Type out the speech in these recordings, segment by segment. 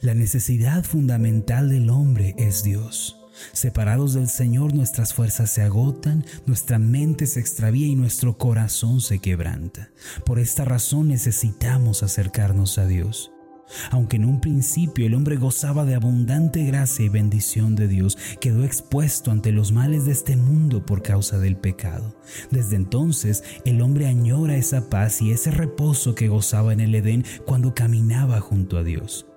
La necesidad fundamental del hombre es Dios. Separados del Señor nuestras fuerzas se agotan, nuestra mente se extravía y nuestro corazón se quebranta. Por esta razón necesitamos acercarnos a Dios. Aunque en un principio el hombre gozaba de abundante gracia y bendición de Dios, quedó expuesto ante los males de este mundo por causa del pecado. Desde entonces el hombre añora esa paz y ese reposo que gozaba en el Edén cuando caminaba junto a Dios.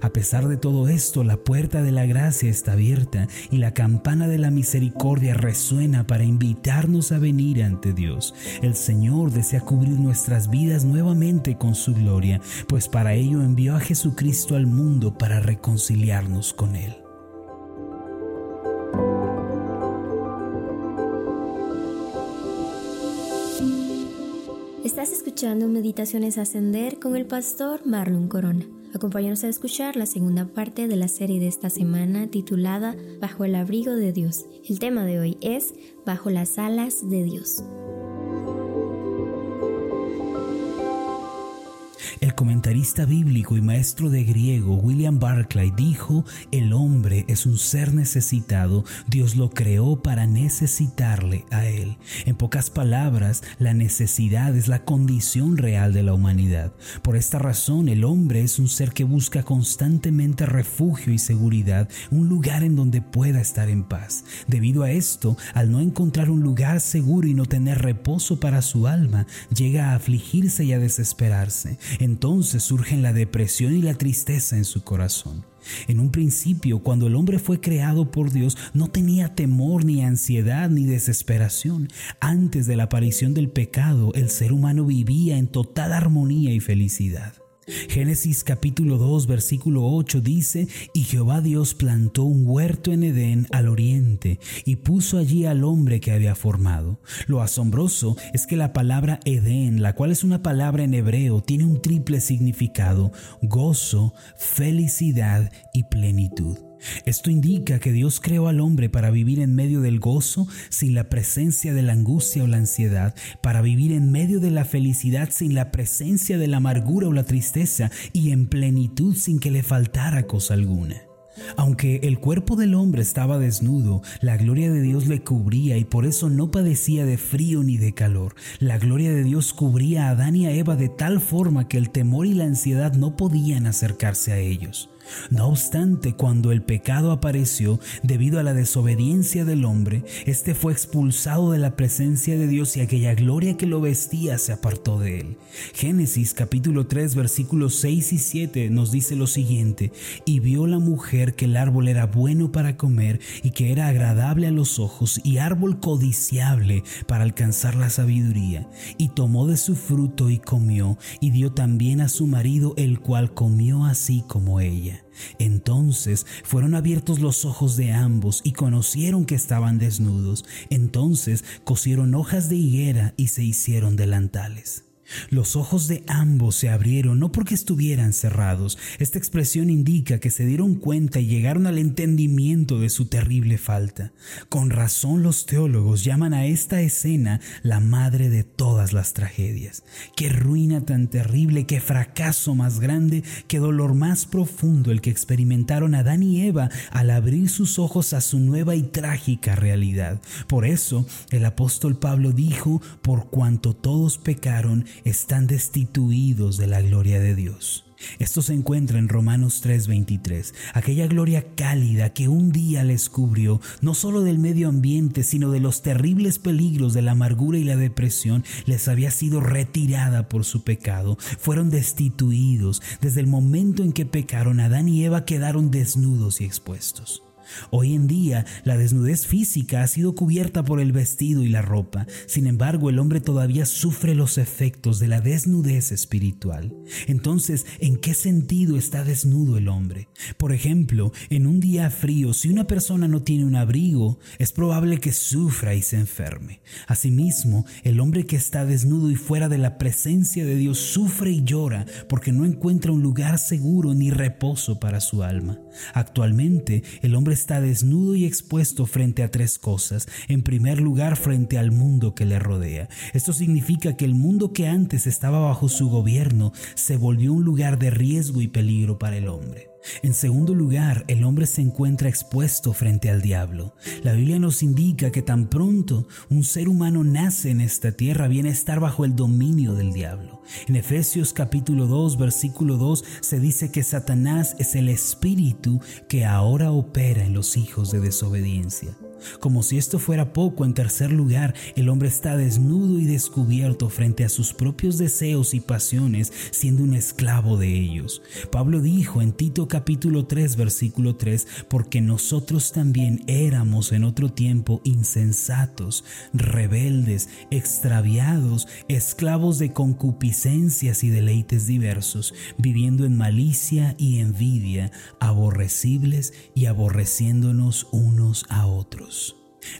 A pesar de todo esto, la puerta de la gracia está abierta y la campana de la misericordia resuena para invitarnos a venir ante Dios. El Señor desea cubrir nuestras vidas nuevamente con su gloria, pues para ello envió a Jesucristo al mundo para reconciliarnos con Él. Estás escuchando Meditaciones Ascender con el pastor Marlon Corona. Acompáñanos a escuchar la segunda parte de la serie de esta semana titulada Bajo el abrigo de Dios. El tema de hoy es Bajo las alas de Dios. El comentarista bíblico y maestro de griego William Barclay dijo, el hombre es un ser necesitado, Dios lo creó para necesitarle a él. En pocas palabras, la necesidad es la condición real de la humanidad. Por esta razón, el hombre es un ser que busca constantemente refugio y seguridad, un lugar en donde pueda estar en paz. Debido a esto, al no encontrar un lugar seguro y no tener reposo para su alma, llega a afligirse y a desesperarse entonces surgen la depresión y la tristeza en su corazón. En un principio, cuando el hombre fue creado por Dios, no tenía temor, ni ansiedad, ni desesperación. Antes de la aparición del pecado, el ser humano vivía en total armonía y felicidad. Génesis capítulo 2 versículo 8 dice, y Jehová Dios plantó un huerto en Edén al oriente y puso allí al hombre que había formado. Lo asombroso es que la palabra Edén, la cual es una palabra en hebreo, tiene un triple significado, gozo, felicidad y plenitud. Esto indica que Dios creó al hombre para vivir en medio del gozo sin la presencia de la angustia o la ansiedad, para vivir en medio de la felicidad sin la presencia de la amargura o la tristeza y en plenitud sin que le faltara cosa alguna. Aunque el cuerpo del hombre estaba desnudo, la gloria de Dios le cubría y por eso no padecía de frío ni de calor. La gloria de Dios cubría a Adán y a Eva de tal forma que el temor y la ansiedad no podían acercarse a ellos. No obstante, cuando el pecado apareció debido a la desobediencia del hombre, éste fue expulsado de la presencia de Dios y aquella gloria que lo vestía se apartó de él. Génesis capítulo 3 versículos 6 y 7 nos dice lo siguiente, y vio la mujer que el árbol era bueno para comer y que era agradable a los ojos y árbol codiciable para alcanzar la sabiduría, y tomó de su fruto y comió, y dio también a su marido, el cual comió así como ella. Entonces fueron abiertos los ojos de ambos y conocieron que estaban desnudos. Entonces cosieron hojas de higuera y se hicieron delantales. Los ojos de ambos se abrieron no porque estuvieran cerrados. Esta expresión indica que se dieron cuenta y llegaron al entendimiento de su terrible falta. Con razón los teólogos llaman a esta escena la madre de todas las tragedias. Qué ruina tan terrible, qué fracaso más grande, qué dolor más profundo el que experimentaron Adán y Eva al abrir sus ojos a su nueva y trágica realidad. Por eso el apóstol Pablo dijo, por cuanto todos pecaron, están destituidos de la gloria de Dios. Esto se encuentra en Romanos 3:23, aquella gloria cálida que un día les cubrió no solo del medio ambiente, sino de los terribles peligros de la amargura y la depresión, les había sido retirada por su pecado. Fueron destituidos. Desde el momento en que pecaron, Adán y Eva quedaron desnudos y expuestos. Hoy en día la desnudez física ha sido cubierta por el vestido y la ropa, sin embargo el hombre todavía sufre los efectos de la desnudez espiritual. Entonces, ¿en qué sentido está desnudo el hombre? Por ejemplo, en un día frío, si una persona no tiene un abrigo, es probable que sufra y se enferme. Asimismo, el hombre que está desnudo y fuera de la presencia de Dios sufre y llora porque no encuentra un lugar seguro ni reposo para su alma. Actualmente, el hombre está desnudo y expuesto frente a tres cosas. En primer lugar, frente al mundo que le rodea. Esto significa que el mundo que antes estaba bajo su gobierno se volvió un lugar de riesgo y peligro para el hombre. En segundo lugar, el hombre se encuentra expuesto frente al diablo. La Biblia nos indica que tan pronto un ser humano nace en esta tierra, viene a estar bajo el dominio del diablo. En Efesios capítulo 2, versículo 2 se dice que Satanás es el espíritu que ahora opera en los hijos de desobediencia. Como si esto fuera poco, en tercer lugar, el hombre está desnudo y descubierto frente a sus propios deseos y pasiones, siendo un esclavo de ellos. Pablo dijo en Tito capítulo 3, versículo 3, porque nosotros también éramos en otro tiempo insensatos, rebeldes, extraviados, esclavos de concupiscencias y deleites diversos, viviendo en malicia y envidia, aborrecibles y aborreciéndonos unos a otros.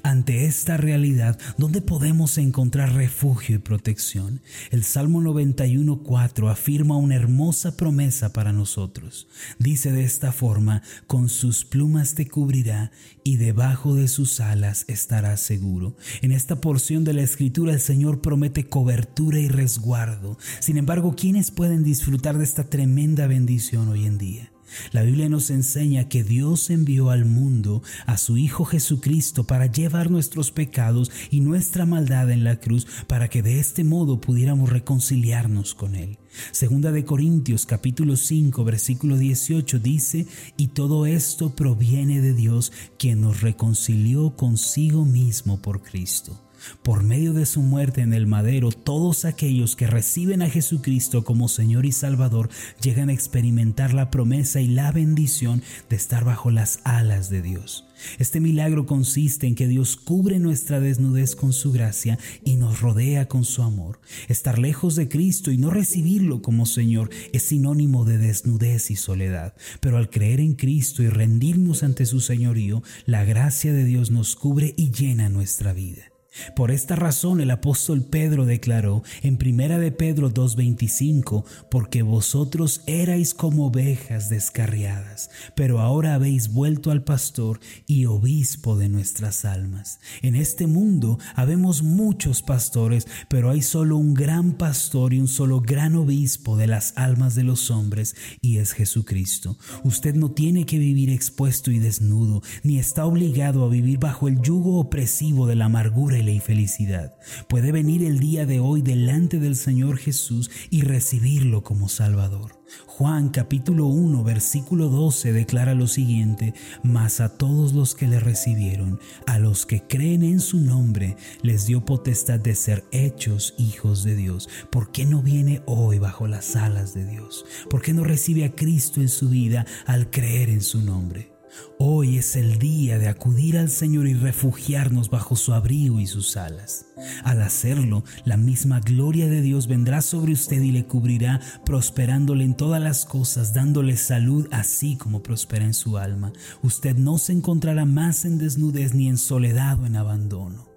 Ante esta realidad, ¿dónde podemos encontrar refugio y protección? El Salmo 91.4 afirma una hermosa promesa para nosotros. Dice de esta forma, con sus plumas te cubrirá y debajo de sus alas estarás seguro. En esta porción de la escritura el Señor promete cobertura y resguardo. Sin embargo, ¿quiénes pueden disfrutar de esta tremenda bendición hoy en día? La Biblia nos enseña que Dios envió al mundo a su Hijo Jesucristo para llevar nuestros pecados y nuestra maldad en la cruz para que de este modo pudiéramos reconciliarnos con Él. Segunda de Corintios capítulo 5 versículo 18 dice, y todo esto proviene de Dios quien nos reconcilió consigo mismo por Cristo por medio de su muerte en el madero, todos aquellos que reciben a Jesucristo como Señor y Salvador llegan a experimentar la promesa y la bendición de estar bajo las alas de Dios. Este milagro consiste en que Dios cubre nuestra desnudez con su gracia y nos rodea con su amor. Estar lejos de Cristo y no recibirlo como Señor es sinónimo de desnudez y soledad. Pero al creer en Cristo y rendirnos ante su señorío, la gracia de Dios nos cubre y llena nuestra vida. Por esta razón el apóstol Pedro declaró en primera de Pedro 2:25, porque vosotros erais como ovejas descarriadas, pero ahora habéis vuelto al pastor y obispo de nuestras almas. En este mundo habemos muchos pastores, pero hay solo un gran pastor y un solo gran obispo de las almas de los hombres, y es Jesucristo. Usted no tiene que vivir expuesto y desnudo, ni está obligado a vivir bajo el yugo opresivo de la amargura y y felicidad. Puede venir el día de hoy delante del Señor Jesús y recibirlo como Salvador. Juan capítulo 1 versículo 12 declara lo siguiente, mas a todos los que le recibieron, a los que creen en su nombre, les dio potestad de ser hechos hijos de Dios. ¿Por qué no viene hoy bajo las alas de Dios? ¿Por qué no recibe a Cristo en su vida al creer en su nombre? Hoy es el día de acudir al Señor y refugiarnos bajo su abrigo y sus alas. Al hacerlo, la misma gloria de Dios vendrá sobre usted y le cubrirá, prosperándole en todas las cosas, dándole salud así como prospera en su alma. Usted no se encontrará más en desnudez ni en soledad o en abandono.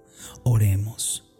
Oremos.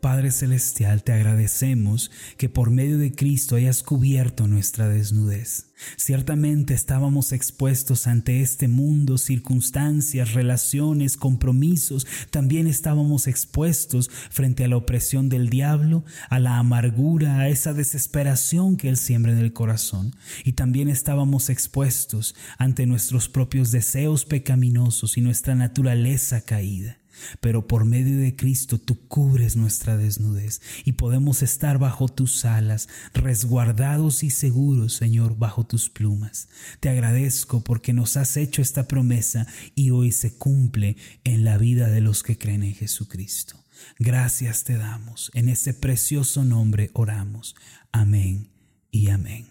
Padre Celestial, te agradecemos que por medio de Cristo hayas cubierto nuestra desnudez. Ciertamente estábamos expuestos ante este mundo, circunstancias, relaciones, compromisos. También estábamos expuestos frente a la opresión del diablo, a la amargura, a esa desesperación que él siembra en el corazón. Y también estábamos expuestos ante nuestros propios deseos pecaminosos y nuestra naturaleza caída pero por medio de Cristo tú cubres nuestra desnudez y podemos estar bajo tus alas, resguardados y seguros, Señor, bajo tus plumas. Te agradezco porque nos has hecho esta promesa y hoy se cumple en la vida de los que creen en Jesucristo. Gracias te damos, en ese precioso nombre oramos. Amén y amén.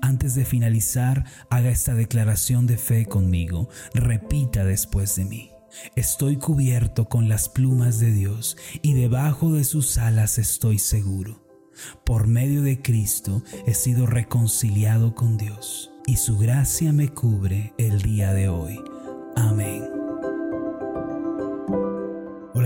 Antes de finalizar, haga esta declaración de fe conmigo. Repita después de mí. Estoy cubierto con las plumas de Dios y debajo de sus alas estoy seguro. Por medio de Cristo he sido reconciliado con Dios y su gracia me cubre el día de hoy. Amén.